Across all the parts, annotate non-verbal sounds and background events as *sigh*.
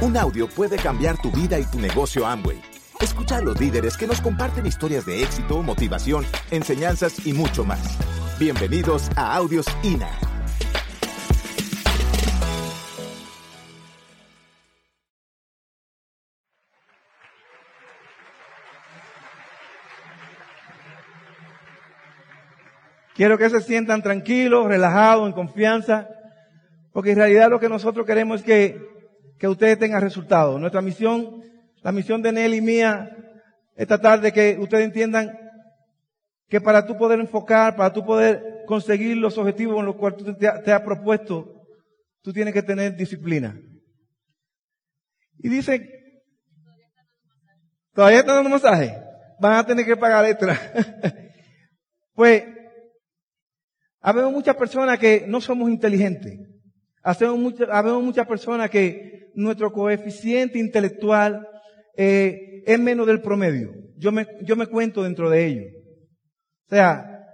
Un audio puede cambiar tu vida y tu negocio Amway. Escucha a los líderes que nos comparten historias de éxito, motivación, enseñanzas y mucho más. Bienvenidos a Audios INA. Quiero que se sientan tranquilos, relajados, en confianza, porque en realidad lo que nosotros queremos es que, que ustedes tengan resultados. Nuestra misión, la misión de Nelly y mía, esta tarde, que ustedes entiendan que para tú poder enfocar, para tú poder conseguir los objetivos con los cuales tú te, has propuesto, tú tienes que tener disciplina. Y dice, ¿todavía están dando masaje? Van a tener que pagar extra. *laughs* pues, Habemos muchas personas que no somos inteligentes. Hacemos habemos muchas personas que nuestro coeficiente intelectual eh, es menos del promedio. Yo me, yo me cuento dentro de ello. O sea,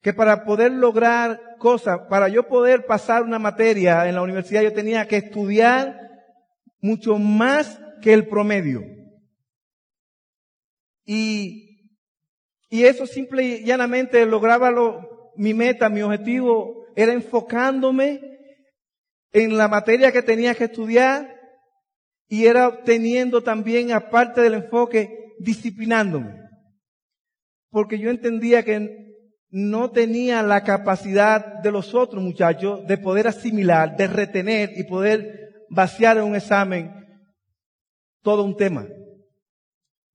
que para poder lograr cosas, para yo poder pasar una materia en la universidad, yo tenía que estudiar mucho más que el promedio. Y, y eso simple y llanamente lograba lo, mi meta, mi objetivo era enfocándome en la materia que tenía que estudiar y era obteniendo también, aparte del enfoque, disciplinándome. Porque yo entendía que no tenía la capacidad de los otros muchachos de poder asimilar, de retener y poder vaciar en un examen todo un tema.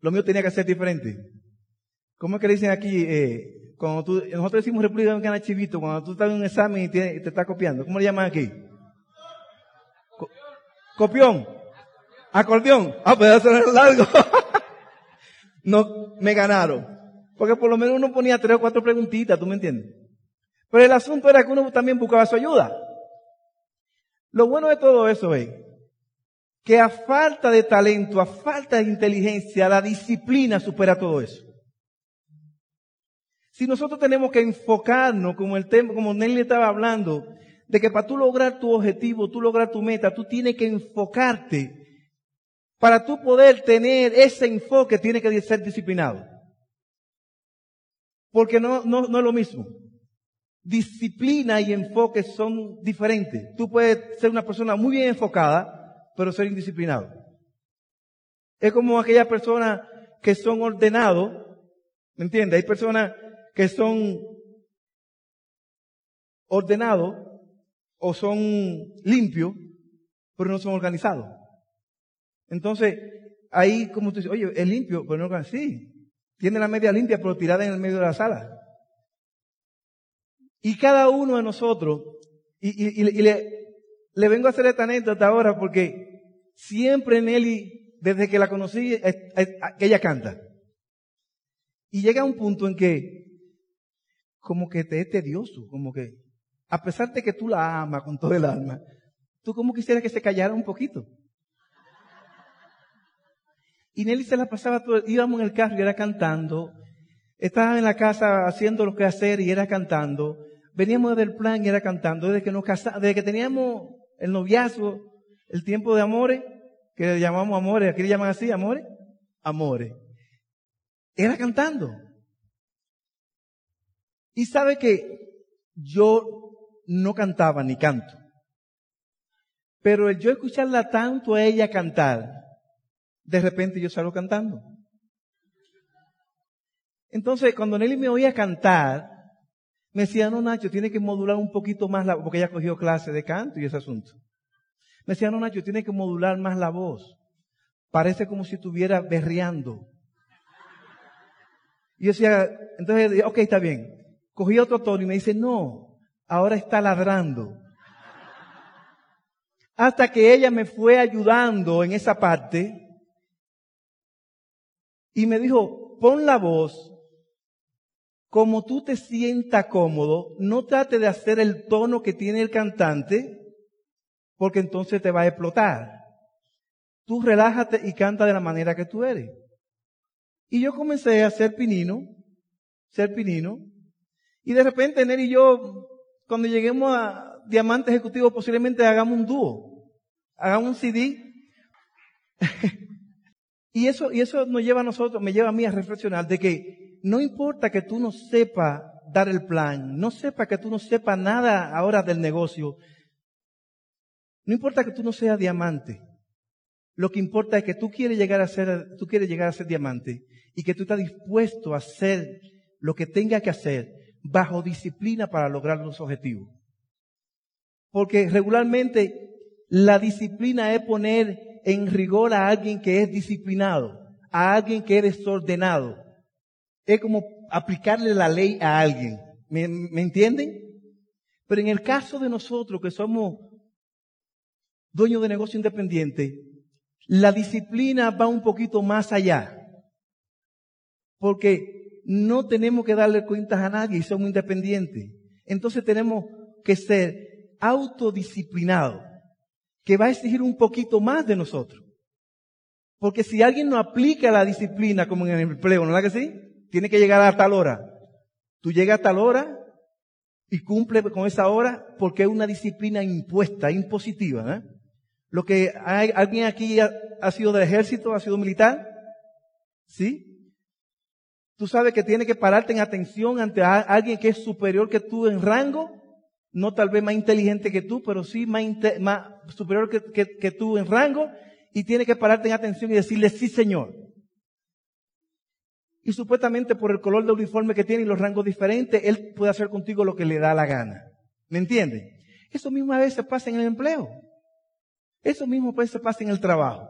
Lo mío tenía que ser diferente. ¿Cómo es que le dicen aquí? Eh, cuando tú, nosotros decimos República Dominicana Chivito, cuando tú estás en un examen y te, te estás copiando. ¿Cómo le llaman aquí? Copión. Acordeón. Ah, pues largo. *laughs* no, me ganaron. Porque por lo menos uno ponía tres o cuatro preguntitas, ¿tú me entiendes? Pero el asunto era que uno también buscaba su ayuda. Lo bueno de todo eso es que a falta de talento, a falta de inteligencia, la disciplina supera todo eso. Si nosotros tenemos que enfocarnos, como el tema, como Nelly estaba hablando, de que para tú lograr tu objetivo, tú lograr tu meta, tú tienes que enfocarte. Para tú poder tener ese enfoque, tienes que ser disciplinado. Porque no, no, no es lo mismo. Disciplina y enfoque son diferentes. Tú puedes ser una persona muy bien enfocada, pero ser indisciplinado. Es como aquellas personas que son ordenados, ¿me entiendes? Hay personas que son ordenados o son limpios, pero no son organizados. Entonces, ahí como tú dices, oye, es limpio, pero no organizado. Sí, tiene la media limpia, pero tirada en el medio de la sala. Y cada uno de nosotros, y, y, le, vengo a hacer esta anécdota ahora porque siempre Nelly, desde que la conocí, ella canta. Y llega un punto en que como que te es tedioso, como que, a pesar de que tú la amas con todo el alma, tú como quisieras que se callara un poquito. Y Nelly se la pasaba todo, íbamos en el carro y era cantando, estaba en la casa haciendo lo que hacer y era cantando, veníamos del plan y era cantando, desde que nos casamos, desde que teníamos el noviazgo, el tiempo de amores, que le llamamos amores, aquí le llaman así, amores, amores. Era cantando. Y sabe que yo no cantaba ni canto. Pero el yo escucharla tanto a ella cantar, de repente yo salgo cantando. Entonces, cuando Nelly me oía cantar, me decía, no, Nacho, tiene que modular un poquito más la voz, porque ella cogió clase de canto y ese asunto. Me decía, no, Nacho, tiene que modular más la voz. Parece como si estuviera berreando. Y yo decía, entonces, ok, está bien. Cogí otro tono y me dice, no, ahora está ladrando. Hasta que ella me fue ayudando en esa parte y me dijo, pon la voz como tú te sientas cómodo, no trate de hacer el tono que tiene el cantante, porque entonces te va a explotar. Tú relájate y canta de la manera que tú eres. Y yo comencé a ser pinino, ser pinino, y de repente, Neri y yo, cuando lleguemos a Diamante Ejecutivo, posiblemente hagamos un dúo. Hagamos un CD. *laughs* y eso, y eso nos lleva a nosotros, me lleva a mí a reflexionar de que no importa que tú no sepas dar el plan, no sepa que tú no sepas nada ahora del negocio, no importa que tú no seas diamante, lo que importa es que tú quieres llegar a ser, tú quieres llegar a ser diamante y que tú estás dispuesto a hacer lo que tenga que hacer bajo disciplina para lograr los objetivos. Porque regularmente la disciplina es poner en rigor a alguien que es disciplinado, a alguien que es desordenado. Es como aplicarle la ley a alguien. ¿Me, ¿Me, entienden? Pero en el caso de nosotros que somos dueños de negocio independiente, la disciplina va un poquito más allá. Porque no tenemos que darle cuentas a nadie y somos independientes. Entonces tenemos que ser autodisciplinado, que va a exigir un poquito más de nosotros. Porque si alguien no aplica la disciplina como en el empleo, ¿no es que sí? Tiene que llegar a tal hora. Tú llegas a tal hora y cumple con esa hora porque es una disciplina impuesta, impositiva. ¿eh? Lo que hay, alguien aquí ha, ha sido del ejército, ha sido militar, ¿sí? Tú sabes que tiene que pararte en atención ante alguien que es superior que tú en rango no tal vez más inteligente que tú, pero sí más, más superior que, tú en rango, y tiene que pararte en atención y decirle sí, señor. Y supuestamente por el color del uniforme que tiene y los rangos diferentes, él puede hacer contigo lo que le da la gana. ¿Me entiende? Eso mismo a veces pasa en el empleo. Eso mismo a veces pasa en el trabajo.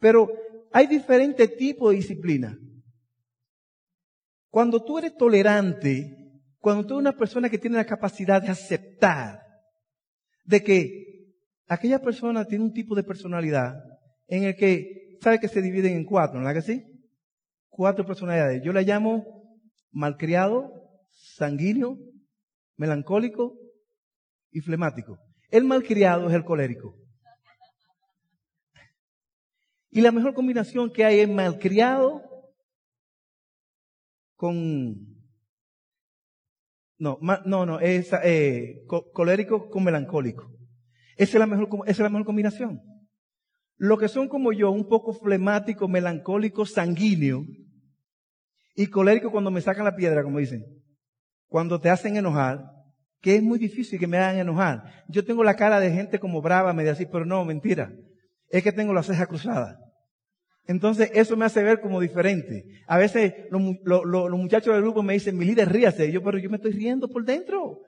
Pero hay diferentes tipos de disciplina. Cuando tú eres tolerante, cuando tú eres una persona que tiene la capacidad de aceptar de que aquella persona tiene un tipo de personalidad en el que sabe que se dividen en cuatro, ¿no es que sí? Cuatro personalidades. Yo la llamo malcriado, sanguíneo, melancólico y flemático. El malcriado es el colérico. Y la mejor combinación que hay es malcriado con no, no, no, es eh, colérico con melancólico. Esa es, la mejor, esa es la mejor combinación. Lo que son como yo, un poco flemático, melancólico, sanguíneo, y colérico cuando me sacan la piedra, como dicen. Cuando te hacen enojar, que es muy difícil que me hagan enojar. Yo tengo la cara de gente como brava, media así, pero no, mentira. Es que tengo la ceja cruzada. Entonces eso me hace ver como diferente. A veces los, muchachos del grupo me dicen, mi líder ríase. yo, pero yo me estoy riendo por dentro.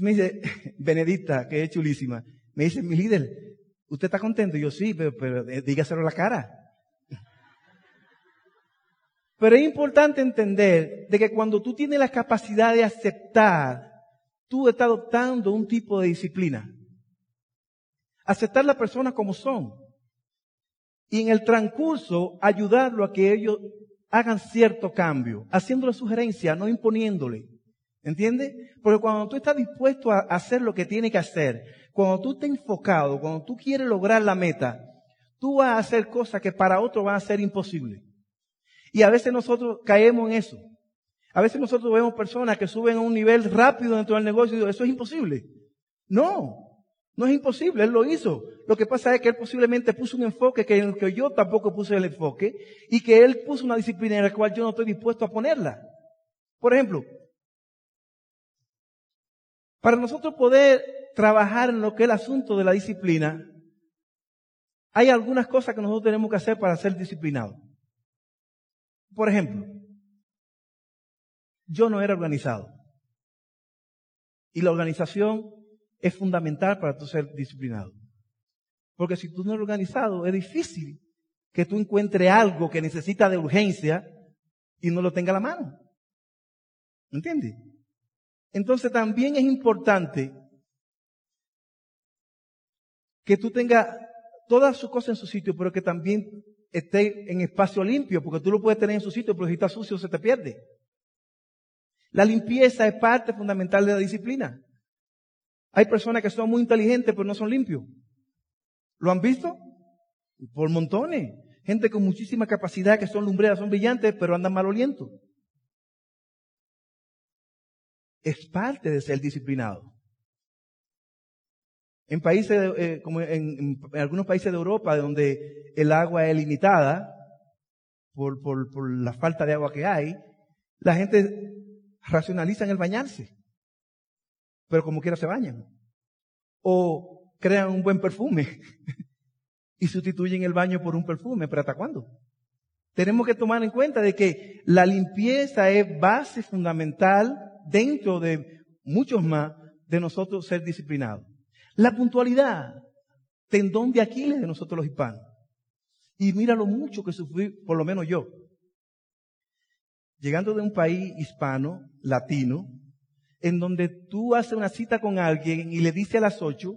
Me dice, *laughs* Benedicta, que es chulísima. Me dice, mi líder, ¿usted está contento? yo sí, pero, pero eh, dígaselo la cara. Pero es importante entender de que cuando tú tienes la capacidad de aceptar, tú estás adoptando un tipo de disciplina. Aceptar las personas como son y en el transcurso ayudarlo a que ellos hagan cierto cambio, haciéndole sugerencia, no imponiéndole. ¿Entiendes? Porque cuando tú estás dispuesto a hacer lo que tiene que hacer, cuando tú estás enfocado, cuando tú quieres lograr la meta, tú vas a hacer cosas que para otros van a ser imposibles. Y a veces nosotros caemos en eso. A veces nosotros vemos personas que suben a un nivel rápido dentro del negocio y eso es imposible. No, no es imposible, Él lo hizo. Lo que pasa es que Él posiblemente puso un enfoque que en el que yo tampoco puse el enfoque y que Él puso una disciplina en la cual yo no estoy dispuesto a ponerla. Por ejemplo, para nosotros poder trabajar en lo que es el asunto de la disciplina, hay algunas cosas que nosotros tenemos que hacer para ser disciplinados. Por ejemplo, yo no era organizado. Y la organización es fundamental para tú ser disciplinado. Porque si tú no eres organizado, es difícil que tú encuentres algo que necesita de urgencia y no lo tenga a la mano. ¿Me entiendes? Entonces también es importante que tú tengas todas sus cosas en su sitio, pero que también esté en espacio limpio, porque tú lo puedes tener en su sitio, pero si está sucio se te pierde. La limpieza es parte fundamental de la disciplina. Hay personas que son muy inteligentes pero no son limpios. ¿Lo han visto? Por montones. Gente con muchísima capacidad que son lumbreras, son brillantes, pero andan malolientos. Es parte de ser disciplinado. En países, eh, como en, algunos países de Europa, donde el agua es limitada por, por, por la falta de agua que hay, la gente racionaliza en el bañarse. Pero como quiera se bañan. O crean un buen perfume *laughs* y sustituyen el baño por un perfume. ¿Pero hasta cuándo? Tenemos que tomar en cuenta de que la limpieza es base fundamental dentro de muchos más de nosotros ser disciplinados. La puntualidad, tendón de Aquiles de nosotros los hispanos. Y mira lo mucho que sufrí, por lo menos yo. Llegando de un país hispano, latino, en donde tú haces una cita con alguien y le dices a las ocho,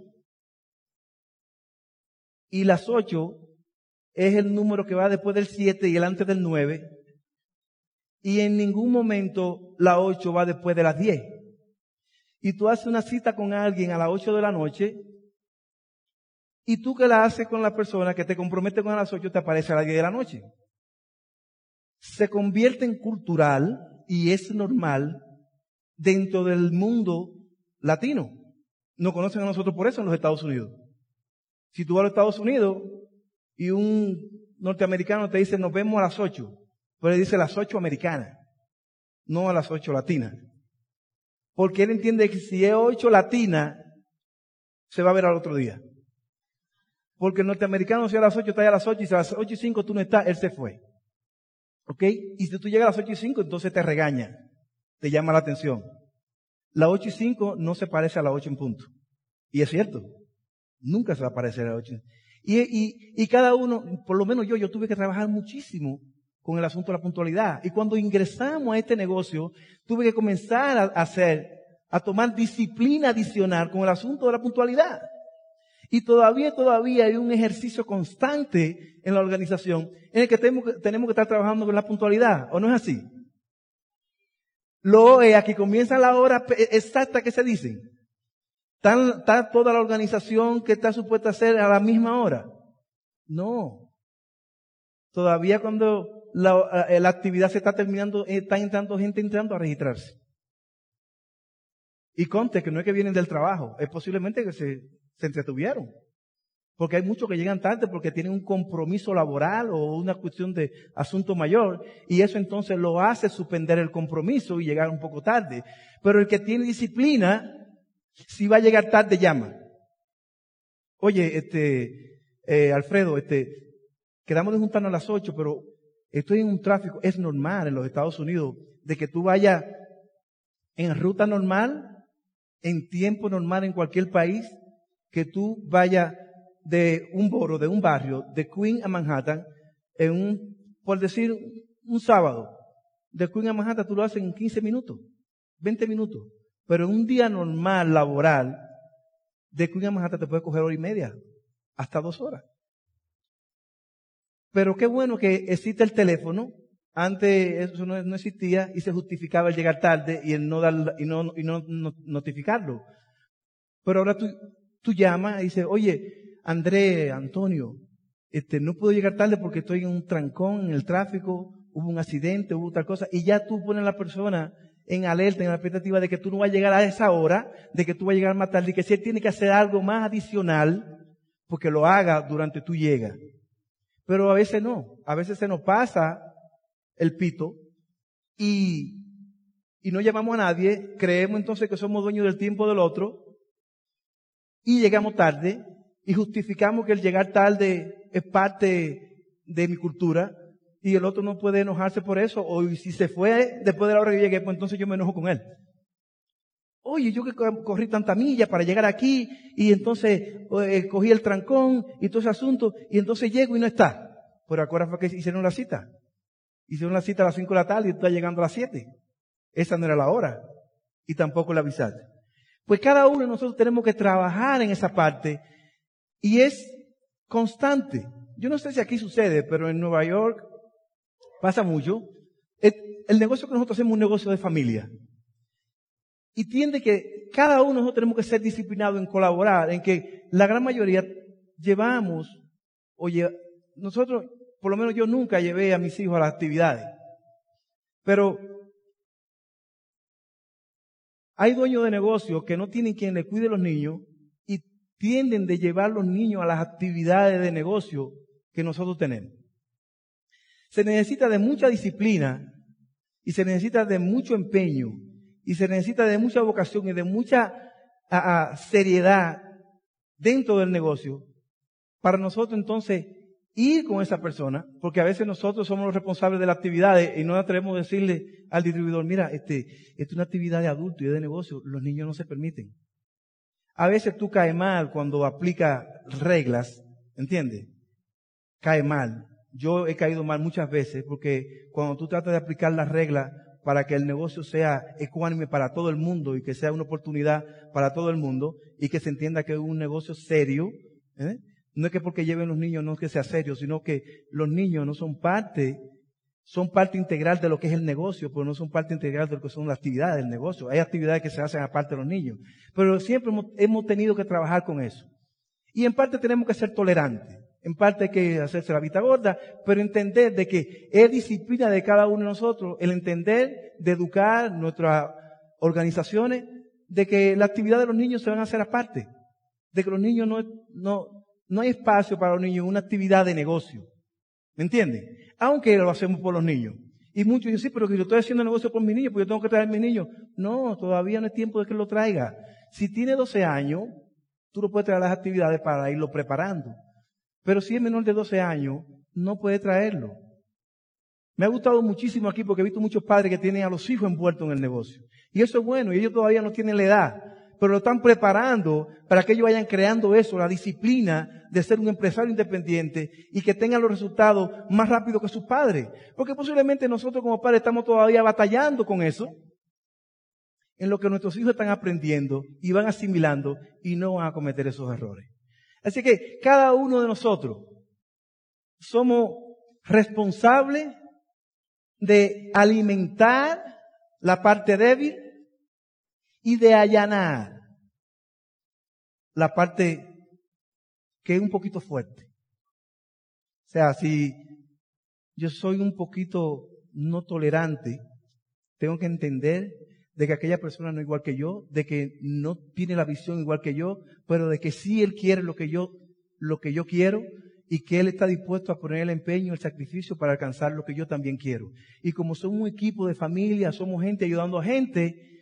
y las ocho es el número que va después del siete y el antes del nueve, y en ningún momento la ocho va después de las diez y tú haces una cita con alguien a las 8 de la noche, y tú que la haces con la persona que te compromete con las 8 te aparece a las 10 de la noche. Se convierte en cultural y es normal dentro del mundo latino. No conocen a nosotros por eso en los Estados Unidos. Si tú vas a los Estados Unidos y un norteamericano te dice nos vemos a las 8, pues le dice las 8 americanas, no a las 8 latinas. Porque él entiende que si es ocho latina, se va a ver al otro día. Porque el norteamericano si a las ocho está a las ocho y si a las ocho y cinco tú no estás, él se fue. ¿Ok? Y si tú llegas a las ocho y cinco, entonces te regaña. Te llama la atención. La ocho y cinco no se parece a la ocho en punto. Y es cierto. Nunca se va a parecer a la ocho. Y, y, y cada uno, por lo menos yo, yo tuve que trabajar muchísimo con el asunto de la puntualidad. Y cuando ingresamos a este negocio, tuve que comenzar a hacer, a tomar disciplina adicional con el asunto de la puntualidad. Y todavía, todavía hay un ejercicio constante en la organización en el que tenemos, que tenemos que estar trabajando con la puntualidad. ¿O no es así? Lo es, aquí comienza la hora exacta que se dice. ¿Está toda la organización que está supuesta a hacer a la misma hora? No. Todavía cuando eh, la, actividad se está terminando, eh, está entrando gente entrando a registrarse. Y conte que no es que vienen del trabajo, es posiblemente que se, se entretuvieron. Porque hay muchos que llegan tarde porque tienen un compromiso laboral o una cuestión de asunto mayor y eso entonces lo hace suspender el compromiso y llegar un poco tarde. Pero el que tiene disciplina, si va a llegar tarde, llama. Oye, este, eh, Alfredo, este, quedamos de juntarnos a las ocho, pero Estoy en un tráfico, es normal en los Estados Unidos, de que tú vayas en ruta normal, en tiempo normal en cualquier país, que tú vayas de un boro, de un barrio, de Queen a Manhattan, en un, por decir, un sábado. De Queen a Manhattan tú lo haces en 15 minutos, 20 minutos. Pero en un día normal, laboral, de Queen a Manhattan te puede coger hora y media, hasta dos horas. Pero qué bueno que existe el teléfono. Antes eso no, existía y se justificaba el llegar tarde y el no dar, y no, y no, notificarlo. Pero ahora tú, tú llamas y dices, oye, André, Antonio, este, no puedo llegar tarde porque estoy en un trancón, en el tráfico, hubo un accidente, hubo tal cosa, y ya tú pones a la persona en alerta, en la expectativa de que tú no vas a llegar a esa hora, de que tú vas a llegar más tarde, y que si él tiene que hacer algo más adicional, porque lo haga durante tu llega. Pero a veces no. A veces se nos pasa el pito y, y no llamamos a nadie. Creemos entonces que somos dueños del tiempo del otro y llegamos tarde y justificamos que el llegar tarde es parte de mi cultura y el otro no puede enojarse por eso. O si se fue después de la hora que llegué, pues entonces yo me enojo con él. Oye, yo que corrí tanta milla para llegar aquí y entonces eh, cogí el trancón y todo ese asunto y entonces llego y no está. Pero acuérdate fue que hicieron la cita. Hicieron la cita a las 5 de la tarde y está llegando a las 7. Esa no era la hora. Y tampoco la avisaste. Pues cada uno de nosotros tenemos que trabajar en esa parte y es constante. Yo no sé si aquí sucede, pero en Nueva York pasa mucho. El negocio que nosotros hacemos es un negocio de familia. Y tiende que cada uno de nosotros tenemos que ser disciplinados en colaborar, en que la gran mayoría llevamos, oye, nosotros, por lo menos yo nunca llevé a mis hijos a las actividades. Pero hay dueños de negocios que no tienen quien le cuide a los niños tienden de llevar los niños a las actividades de negocio que nosotros tenemos. Se necesita de mucha disciplina y se necesita de mucho empeño y se necesita de mucha vocación y de mucha seriedad dentro del negocio para nosotros entonces ir con esa persona, porque a veces nosotros somos los responsables de la actividad y no atrevemos a decirle al distribuidor, mira, este, es una actividad de adulto y de negocio, los niños no se permiten. A veces tú caes mal cuando aplica reglas, ¿entiendes? Cae mal. Yo he caído mal muchas veces porque cuando tú tratas de aplicar las reglas para que el negocio sea ecuánime para todo el mundo y que sea una oportunidad para todo el mundo y que se entienda que es un negocio serio, ¿eh? No es que porque lleven los niños no es que sea serio, sino que los niños no son parte, son parte integral de lo que es el negocio, pero no son parte integral de lo que son las actividades del negocio. Hay actividades que se hacen aparte de los niños. Pero siempre hemos, tenido que trabajar con eso. Y en parte tenemos que ser tolerantes. En parte hay que hacerse la vista gorda, pero entender de que es disciplina de cada uno de nosotros el entender de educar nuestras organizaciones de que la actividad de los niños se van a hacer aparte. De que los niños no, no, no hay espacio para los niños en una actividad de negocio. ¿Me entienden? Aunque lo hacemos por los niños. Y muchos dicen, sí, pero que yo estoy haciendo negocio por mis niños, pues yo tengo que traer a mis niños. No, todavía no es tiempo de que lo traiga. Si tiene 12 años, tú lo puedes traer a las actividades para irlo preparando. Pero si es menor de 12 años, no puede traerlo. Me ha gustado muchísimo aquí porque he visto muchos padres que tienen a los hijos envueltos en el negocio. Y eso es bueno, y ellos todavía no tienen la edad pero lo están preparando para que ellos vayan creando eso, la disciplina de ser un empresario independiente y que tengan los resultados más rápido que sus padres. Porque posiblemente nosotros como padres estamos todavía batallando con eso, en lo que nuestros hijos están aprendiendo y van asimilando y no van a cometer esos errores. Así que cada uno de nosotros somos responsables de alimentar la parte débil y de allanar la parte que es un poquito fuerte. O sea, si yo soy un poquito no tolerante, tengo que entender de que aquella persona no es igual que yo, de que no tiene la visión igual que yo, pero de que sí él quiere lo que yo, lo que yo quiero y que él está dispuesto a poner el empeño, el sacrificio para alcanzar lo que yo también quiero. Y como somos un equipo de familia, somos gente ayudando a gente,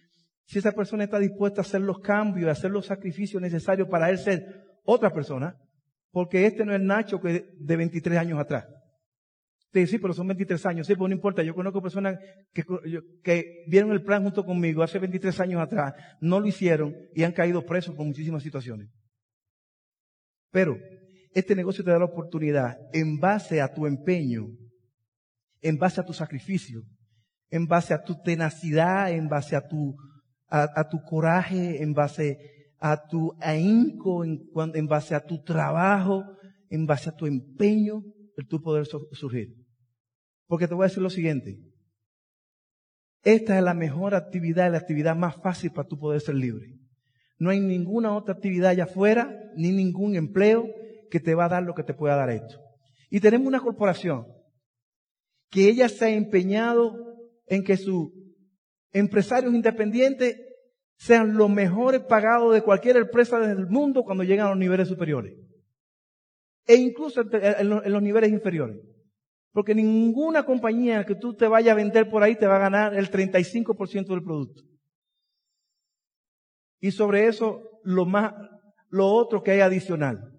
si esa persona está dispuesta a hacer los cambios, a hacer los sacrificios necesarios para él ser otra persona, porque este no es Nacho que de 23 años atrás. Sí, sí, pero son 23 años. Sí, pero no importa. Yo conozco personas que, que vieron el plan junto conmigo hace 23 años atrás, no lo hicieron y han caído presos por muchísimas situaciones. Pero este negocio te da la oportunidad, en base a tu empeño, en base a tu sacrificio, en base a tu tenacidad, en base a tu a, tu coraje, en base a tu ahínco, en, en base a tu trabajo, en base a tu empeño, el tu poder surgir. Porque te voy a decir lo siguiente. Esta es la mejor actividad, la actividad más fácil para tu poder ser libre. No hay ninguna otra actividad allá afuera, ni ningún empleo que te va a dar lo que te pueda dar esto. Y tenemos una corporación que ella se ha empeñado en que su empresarios independientes sean los mejores pagados de cualquier empresa del mundo cuando llegan a los niveles superiores. E incluso en los niveles inferiores. Porque ninguna compañía que tú te vayas a vender por ahí te va a ganar el 35% del producto. Y sobre eso, lo más, lo otro que hay adicional.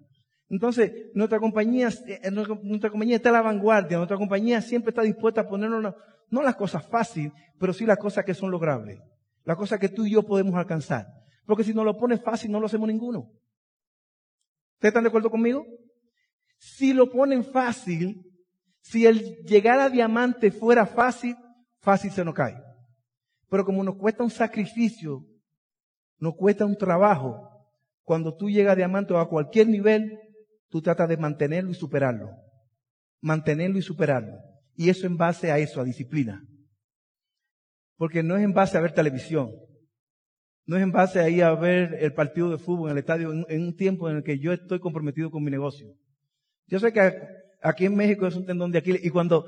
Entonces, nuestra compañía, eh, nuestra compañía está a la vanguardia, nuestra compañía siempre está dispuesta a ponernos no las cosas fáciles, pero sí las cosas que son logrables. Las cosas que tú y yo podemos alcanzar. Porque si no lo pones fácil, no lo hacemos ninguno. ¿Ustedes están de acuerdo conmigo? Si lo ponen fácil, si el llegar a diamante fuera fácil, fácil se nos cae. Pero como nos cuesta un sacrificio, nos cuesta un trabajo, cuando tú llegas a diamante o a cualquier nivel, tú tratas de mantenerlo y superarlo. Mantenerlo y superarlo. Y eso en base a eso, a disciplina. Porque no es en base a ver televisión. No es en base a ir a ver el partido de fútbol en el estadio en, un tiempo en el que yo estoy comprometido con mi negocio. Yo sé que aquí en México es un tendón de Aquiles y cuando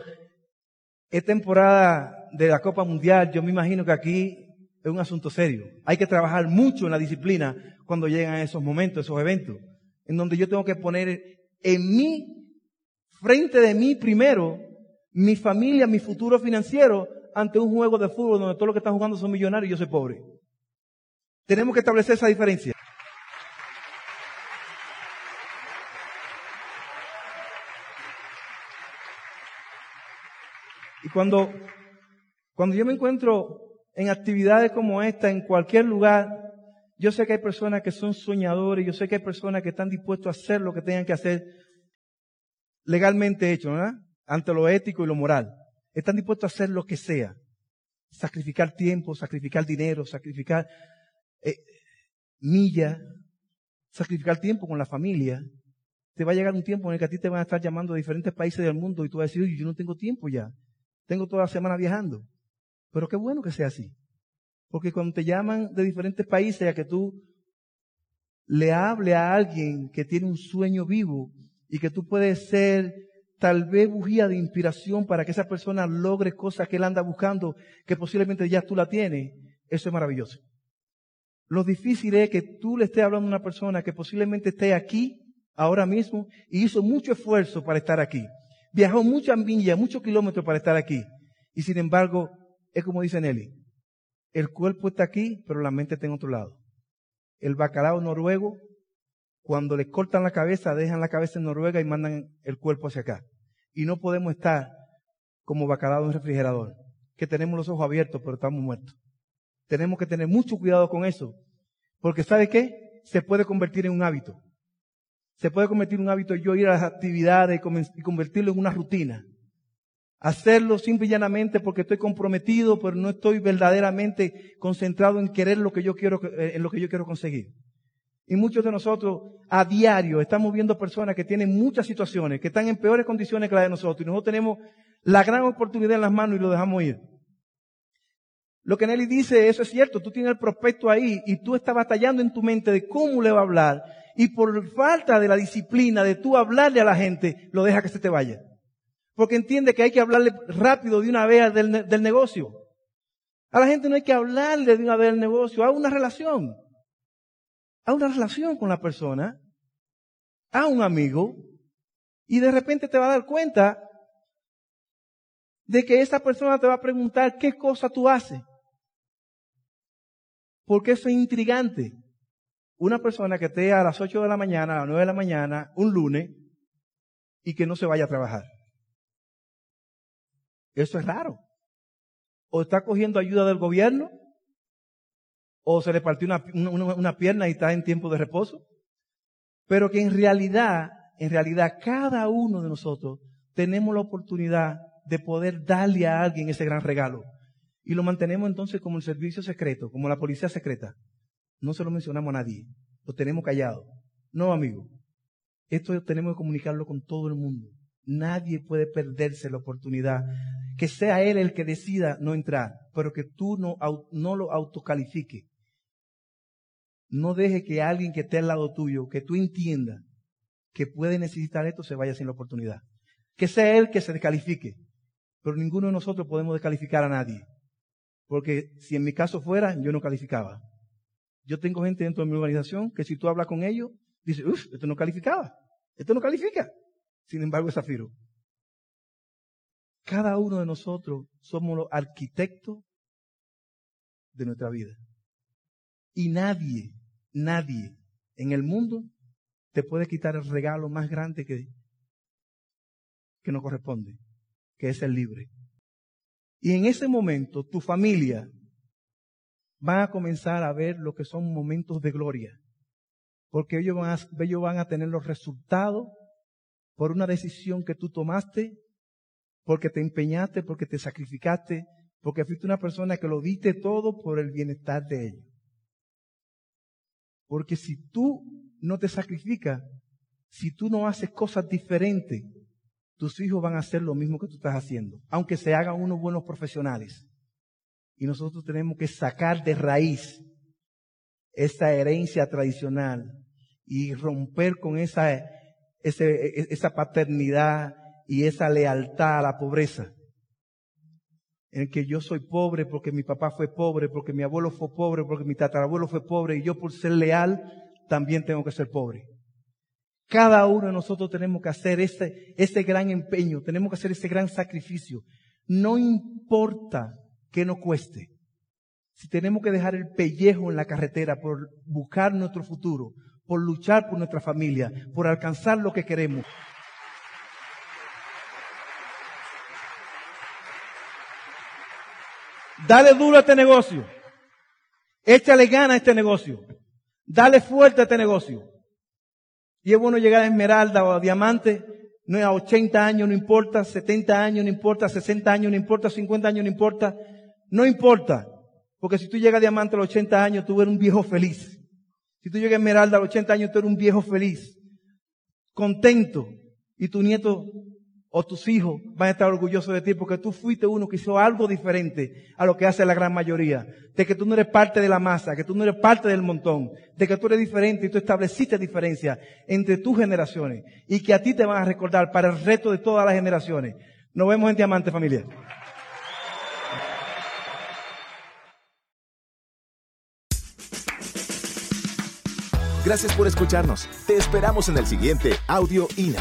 es temporada de la Copa Mundial, yo me imagino que aquí es un asunto serio. Hay que trabajar mucho en la disciplina cuando llegan esos momentos, esos eventos, en donde yo tengo que poner en mí, frente de mí primero, mi familia, mi futuro financiero, ante un juego de fútbol donde todos los que están jugando son millonarios y yo soy pobre. Tenemos que establecer esa diferencia. Y cuando, cuando yo me encuentro en actividades como esta, en cualquier lugar, yo sé que hay personas que son soñadores, yo sé que hay personas que están dispuestos a hacer lo que tengan que hacer legalmente hecho, ¿verdad? Ante lo ético y lo moral. Están dispuestos a hacer lo que sea. Sacrificar tiempo, sacrificar dinero, sacrificar eh, milla, sacrificar tiempo con la familia. Te va a llegar un tiempo en el que a ti te van a estar llamando de diferentes países del mundo y tú vas a decir, oye, yo no tengo tiempo ya. Tengo toda la semana viajando. Pero qué bueno que sea así. Porque cuando te llaman de diferentes países a que tú le hable a alguien que tiene un sueño vivo y que tú puedes ser tal vez bujía de inspiración para que esa persona logre cosas que él anda buscando, que posiblemente ya tú la tienes, eso es maravilloso. Lo difícil es que tú le estés hablando a una persona que posiblemente esté aquí ahora mismo y hizo mucho esfuerzo para estar aquí. Viajó muchas millas, muchos kilómetros para estar aquí. Y sin embargo, es como dice Nelly. El cuerpo está aquí, pero la mente está en otro lado. El bacalao noruego, cuando le cortan la cabeza, dejan la cabeza en Noruega y mandan el cuerpo hacia acá. Y no podemos estar como bacalao en un refrigerador, que tenemos los ojos abiertos, pero estamos muertos. Tenemos que tener mucho cuidado con eso. Porque ¿sabe qué? Se puede convertir en un hábito. Se puede convertir en un hábito yo ir a las actividades y convertirlo en una rutina. Hacerlo simple y llanamente porque estoy comprometido, pero no estoy verdaderamente concentrado en querer lo que yo quiero, en lo que yo quiero conseguir. Y muchos de nosotros a diario estamos viendo personas que tienen muchas situaciones, que están en peores condiciones que las de nosotros, y nosotros tenemos la gran oportunidad en las manos y lo dejamos ir. Lo que Nelly dice, eso es cierto, tú tienes el prospecto ahí y tú estás batallando en tu mente de cómo le va a hablar, y por falta de la disciplina de tú hablarle a la gente, lo deja que se te vaya. Porque entiende que hay que hablarle rápido de una vez del, negocio. A la gente no hay que hablarle de una vez del negocio, a una relación. A una relación con la persona, a un amigo, y de repente te va a dar cuenta de que esa persona te va a preguntar qué cosa tú haces. Porque eso es intrigante. Una persona que esté a las 8 de la mañana, a las 9 de la mañana, un lunes, y que no se vaya a trabajar. Eso es raro. O está cogiendo ayuda del gobierno, o se le partió una, una, pierna y está en tiempo de reposo. Pero que en realidad, en realidad, cada uno de nosotros tenemos la oportunidad de poder darle a alguien ese gran regalo. Y lo mantenemos entonces como el servicio secreto, como la policía secreta. No se lo mencionamos a nadie. Lo tenemos callado. No, amigo. Esto tenemos que comunicarlo con todo el mundo. Nadie puede perderse la oportunidad. Que sea él el que decida no entrar, pero que tú no, no lo autocalifique. No deje que alguien que esté al lado tuyo, que tú entiendas que puede necesitar esto, se vaya sin la oportunidad. Que sea él que se descalifique. Pero ninguno de nosotros podemos descalificar a nadie. Porque si en mi caso fuera, yo no calificaba. Yo tengo gente dentro de mi organización que si tú hablas con ellos, dice, uff, esto no calificaba. Esto no califica. Sin embargo, es Zafiro. Cada uno de nosotros somos los arquitectos de nuestra vida. Y nadie, nadie en el mundo te puede quitar el regalo más grande que, que nos corresponde, que es el libre. Y en ese momento tu familia va a comenzar a ver lo que son momentos de gloria, porque ellos van a, ellos van a tener los resultados por una decisión que tú tomaste, porque te empeñaste, porque te sacrificaste, porque fuiste una persona que lo diste todo por el bienestar de ellos. Porque si tú no te sacrificas, si tú no haces cosas diferentes, tus hijos van a hacer lo mismo que tú estás haciendo, aunque se hagan unos buenos profesionales. Y nosotros tenemos que sacar de raíz esa herencia tradicional y romper con esa esa paternidad y esa lealtad a la pobreza. En el que yo soy pobre porque mi papá fue pobre, porque mi abuelo fue pobre, porque mi tatarabuelo fue pobre y yo por ser leal también tengo que ser pobre. Cada uno de nosotros tenemos que hacer ese, ese gran empeño, tenemos que hacer ese gran sacrificio. No importa que nos cueste. Si tenemos que dejar el pellejo en la carretera por buscar nuestro futuro, por luchar por nuestra familia, por alcanzar lo que queremos. Dale duro a este negocio. Échale gana a este negocio. Dale fuerte a este negocio. Y es bueno llegar a Esmeralda o a Diamante, no a 80 años, no importa, 70 años, no importa, 60 años, no importa, 50 años, no importa. No importa. Porque si tú llegas a Diamante a los 80 años, tú eres un viejo feliz. Si tú llegas a Esmeralda a los 80 años, tú eres un viejo feliz. Contento. Y tu nieto o tus hijos van a estar orgullosos de ti porque tú fuiste uno que hizo algo diferente a lo que hace la gran mayoría. De que tú no eres parte de la masa, que tú no eres parte del montón, de que tú eres diferente y tú estableciste diferencia entre tus generaciones y que a ti te van a recordar para el resto de todas las generaciones. Nos vemos en Diamante Familia. Gracias por escucharnos. Te esperamos en el siguiente Audio INA.